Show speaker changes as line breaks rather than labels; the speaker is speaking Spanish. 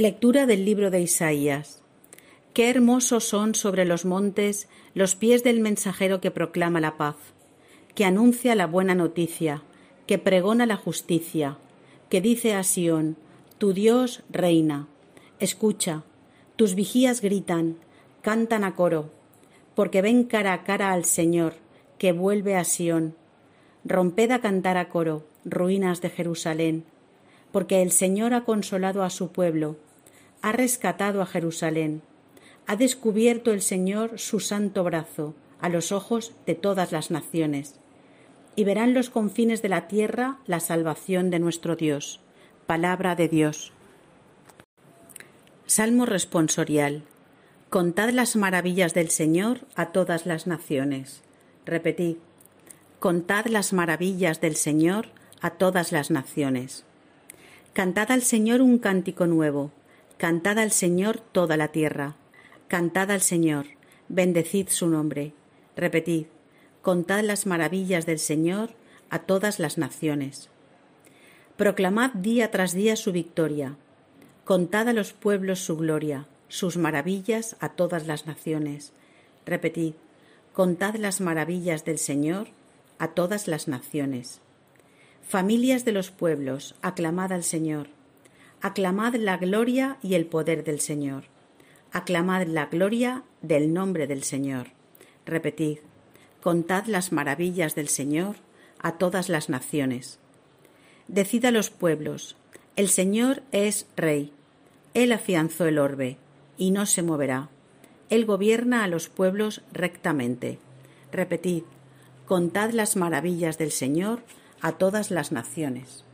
Lectura del libro de Isaías. Qué hermosos son sobre los montes los pies del mensajero que proclama la paz, que anuncia la buena noticia, que pregona la justicia, que dice a Sión, tu Dios reina. Escucha, tus vigías gritan, cantan a coro, porque ven cara a cara al Señor, que vuelve a Sión. Romped a cantar a coro, ruinas de Jerusalén, porque el Señor ha consolado a su pueblo, ha rescatado a Jerusalén, ha descubierto el Señor su santo brazo a los ojos de todas las naciones, y verán los confines de la tierra la salvación de nuestro Dios. Palabra de Dios. Salmo responsorial. Contad las maravillas del Señor a todas las naciones. Repetid. Contad las maravillas del Señor a todas las naciones. Cantad al Señor un cántico nuevo, cantad al Señor toda la tierra, cantad al Señor, bendecid su nombre. Repetid, contad las maravillas del Señor a todas las naciones. Proclamad día tras día su victoria, contad a los pueblos su gloria, sus maravillas a todas las naciones. Repetid, contad las maravillas del Señor a todas las naciones. Familias de los pueblos, aclamad al Señor. Aclamad la gloria y el poder del Señor. Aclamad la gloria del nombre del Señor. Repetid, contad las maravillas del Señor a todas las naciones. Decid a los pueblos, el Señor es Rey. Él afianzó el orbe, y no se moverá. Él gobierna a los pueblos rectamente. Repetid, contad las maravillas del Señor a todas las naciones.